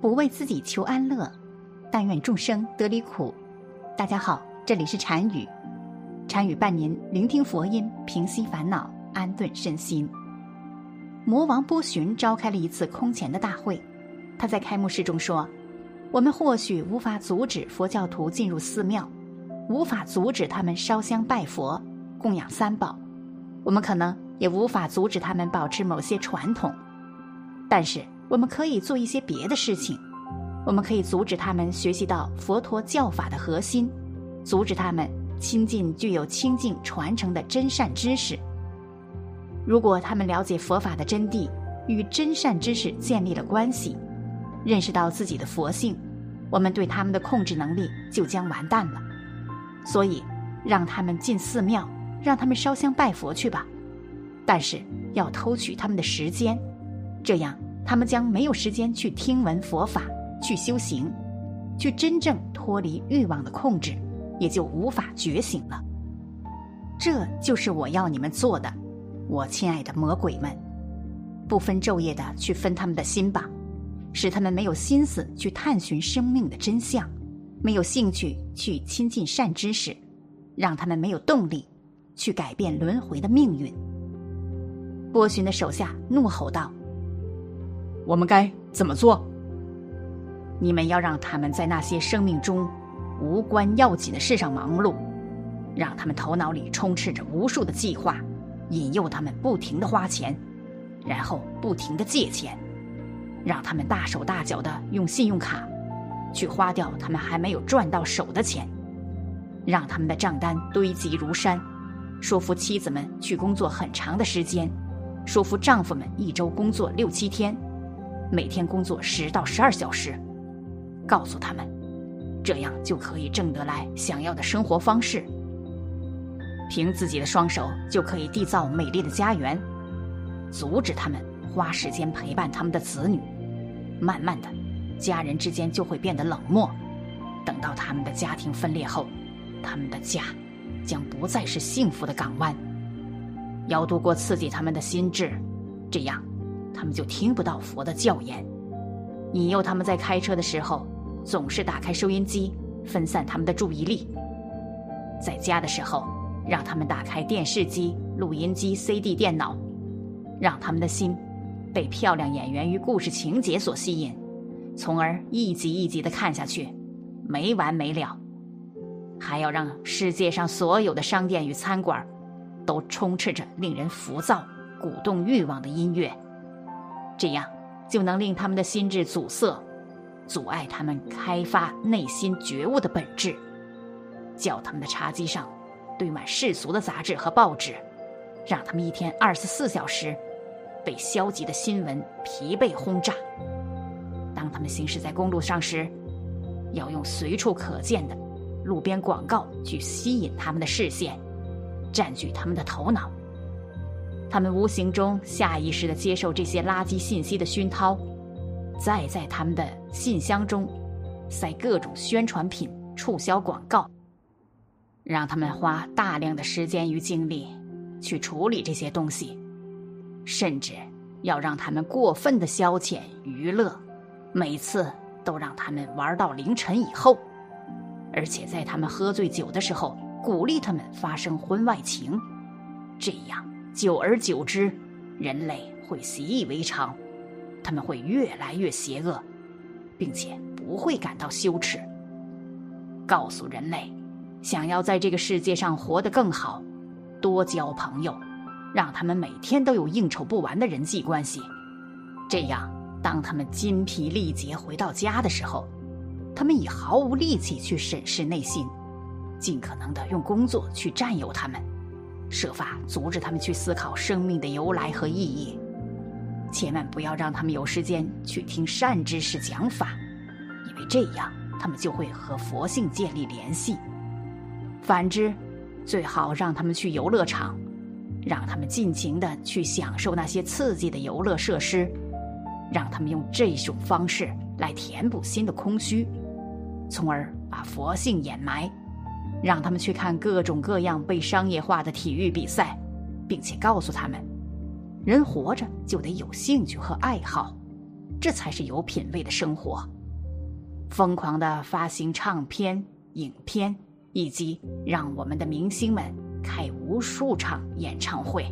不为自己求安乐，但愿众生得离苦。大家好，这里是禅语，禅语伴您聆听佛音，平息烦恼，安顿身心。魔王波旬召开了一次空前的大会，他在开幕式中说：“我们或许无法阻止佛教徒进入寺庙，无法阻止他们烧香拜佛、供养三宝，我们可能也无法阻止他们保持某些传统，但是。”我们可以做一些别的事情，我们可以阻止他们学习到佛陀教法的核心，阻止他们亲近具有清净传承的真善知识。如果他们了解佛法的真谛，与真善知识建立了关系，认识到自己的佛性，我们对他们的控制能力就将完蛋了。所以，让他们进寺庙，让他们烧香拜佛去吧，但是要偷取他们的时间，这样。他们将没有时间去听闻佛法，去修行，去真正脱离欲望的控制，也就无法觉醒了。这就是我要你们做的，我亲爱的魔鬼们，不分昼夜的去分他们的心吧，使他们没有心思去探寻生命的真相，没有兴趣去亲近善知识，让他们没有动力去改变轮回的命运。波旬的手下怒吼道。我们该怎么做？你们要让他们在那些生命中无关要紧的事上忙碌，让他们头脑里充斥着无数的计划，引诱他们不停的花钱，然后不停的借钱，让他们大手大脚的用信用卡去花掉他们还没有赚到手的钱，让他们的账单堆积如山，说服妻子们去工作很长的时间，说服丈夫们一周工作六七天。每天工作十到十二小时，告诉他们，这样就可以挣得来想要的生活方式。凭自己的双手就可以缔造美丽的家园，阻止他们花时间陪伴他们的子女。慢慢的，家人之间就会变得冷漠。等到他们的家庭分裂后，他们的家将不再是幸福的港湾。要度过刺激他们的心智，这样。他们就听不到佛的教言，引诱他们在开车的时候总是打开收音机，分散他们的注意力。在家的时候，让他们打开电视机、录音机、CD 电脑，让他们的心被漂亮演员与故事情节所吸引，从而一集一集的看下去，没完没了。还要让世界上所有的商店与餐馆都充斥着令人浮躁、鼓动欲望的音乐。这样就能令他们的心智阻塞，阻碍他们开发内心觉悟的本质，叫他们的茶几上堆满世俗的杂志和报纸，让他们一天二十四小时被消极的新闻疲惫轰炸。当他们行驶在公路上时，要用随处可见的路边广告去吸引他们的视线，占据他们的头脑。他们无形中下意识的接受这些垃圾信息的熏陶，再在他们的信箱中塞各种宣传品、促销广告，让他们花大量的时间与精力去处理这些东西，甚至要让他们过分的消遣娱乐，每次都让他们玩到凌晨以后，而且在他们喝醉酒的时候鼓励他们发生婚外情，这样。久而久之，人类会习以为常，他们会越来越邪恶，并且不会感到羞耻。告诉人类，想要在这个世界上活得更好，多交朋友，让他们每天都有应酬不完的人际关系。这样，当他们筋疲力竭回到家的时候，他们已毫无力气去审视内心，尽可能的用工作去占有他们。设法阻止他们去思考生命的由来和意义，千万不要让他们有时间去听善知识讲法，因为这样他们就会和佛性建立联系。反之，最好让他们去游乐场，让他们尽情的去享受那些刺激的游乐设施，让他们用这种方式来填补心的空虚，从而把佛性掩埋。让他们去看各种各样被商业化的体育比赛，并且告诉他们，人活着就得有兴趣和爱好，这才是有品位的生活。疯狂的发行唱片、影片，以及让我们的明星们开无数场演唱会，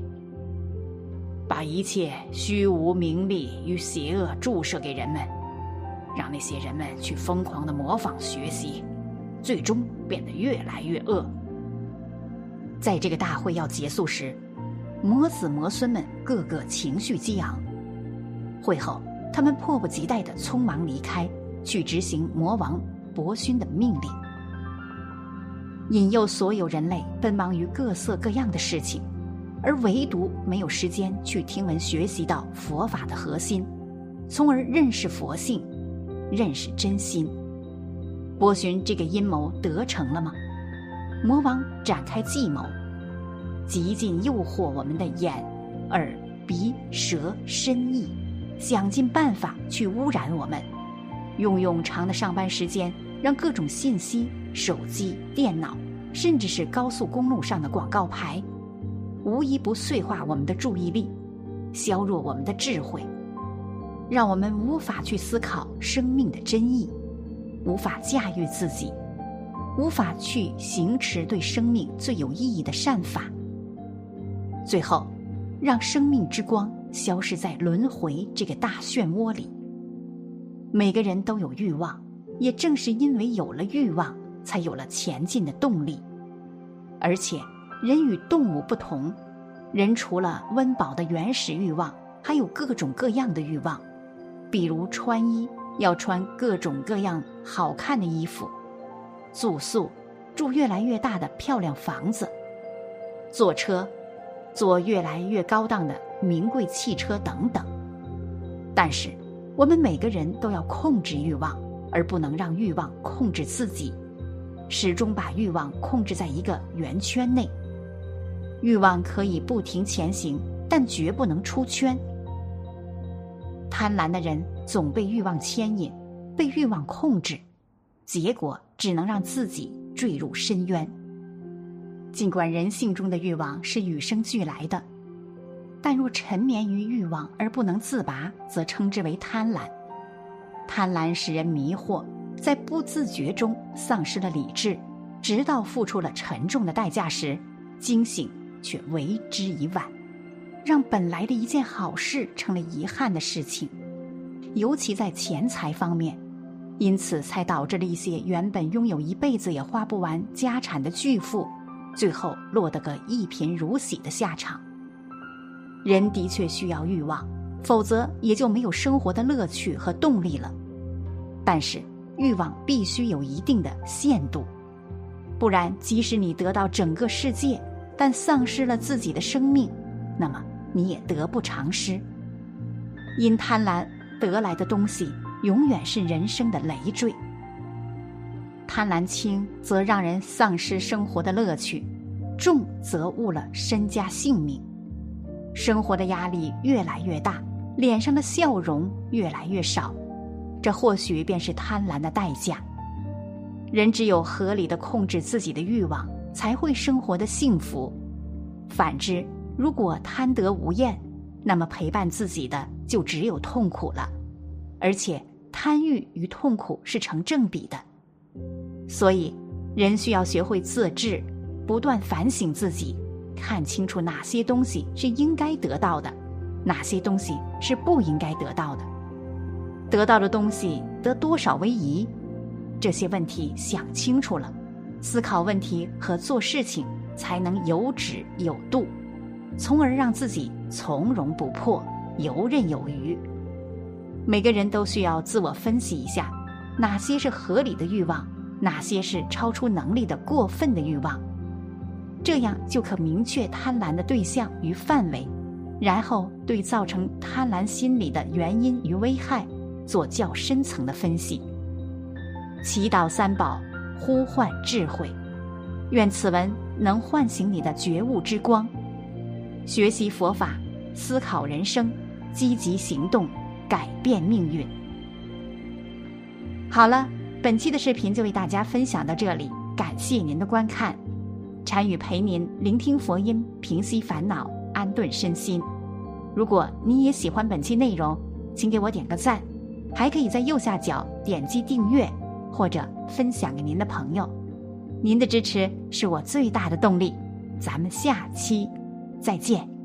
把一切虚无名利与邪恶注射给人们，让那些人们去疯狂的模仿学习，最终变得越来越恶。在这个大会要结束时，魔子魔孙们个个情绪激昂。会后，他们迫不及待地匆忙离开，去执行魔王伯勋的命令，引诱所有人类奔忙于各色各样的事情，而唯独没有时间去听闻学习到佛法的核心，从而认识佛性，认识真心。波旬这个阴谋得逞了吗？魔王展开计谋，极尽诱惑我们的眼、耳、鼻、舌、身意，想尽办法去污染我们，用冗长的上班时间，让各种信息、手机、电脑，甚至是高速公路上的广告牌，无一不碎化我们的注意力，削弱我们的智慧，让我们无法去思考生命的真意，无法驾驭自己。无法去行持对生命最有意义的善法，最后，让生命之光消失在轮回这个大漩涡里。每个人都有欲望，也正是因为有了欲望，才有了前进的动力。而且，人与动物不同，人除了温饱的原始欲望，还有各种各样的欲望，比如穿衣要穿各种各样好看的衣服。住宿，住越来越大的漂亮房子；坐车，坐越来越高档的名贵汽车等等。但是，我们每个人都要控制欲望，而不能让欲望控制自己，始终把欲望控制在一个圆圈内。欲望可以不停前行，但绝不能出圈。贪婪的人总被欲望牵引，被欲望控制。结果只能让自己坠入深渊。尽管人性中的欲望是与生俱来的，但若沉湎于欲望而不能自拔，则称之为贪婪。贪婪使人迷惑，在不自觉中丧失了理智，直到付出了沉重的代价时，惊醒却为之已晚，让本来的一件好事成了遗憾的事情。尤其在钱财方面。因此，才导致了一些原本拥有一辈子也花不完家产的巨富，最后落得个一贫如洗的下场。人的确需要欲望，否则也就没有生活的乐趣和动力了。但是，欲望必须有一定的限度，不然，即使你得到整个世界，但丧失了自己的生命，那么你也得不偿失。因贪婪得来的东西。永远是人生的累赘。贪婪轻，则让人丧失生活的乐趣；重，则误了身家性命。生活的压力越来越大，脸上的笑容越来越少，这或许便是贪婪的代价。人只有合理的控制自己的欲望，才会生活的幸福。反之，如果贪得无厌，那么陪伴自己的就只有痛苦了。而且，贪欲与痛苦是成正比的，所以人需要学会自制，不断反省自己，看清楚哪些东西是应该得到的，哪些东西是不应该得到的，得到的东西得多少为宜，这些问题想清楚了，思考问题和做事情才能有止有度，从而让自己从容不迫，游刃有余。每个人都需要自我分析一下，哪些是合理的欲望，哪些是超出能力的过分的欲望，这样就可明确贪婪的对象与范围，然后对造成贪婪心理的原因与危害做较深层的分析。祈祷三宝，呼唤智慧，愿此文能唤醒你的觉悟之光，学习佛法，思考人生，积极行动。改变命运。好了，本期的视频就为大家分享到这里，感谢您的观看。禅语陪您聆听佛音，平息烦恼，安顿身心。如果你也喜欢本期内容，请给我点个赞，还可以在右下角点击订阅，或者分享给您的朋友。您的支持是我最大的动力。咱们下期再见。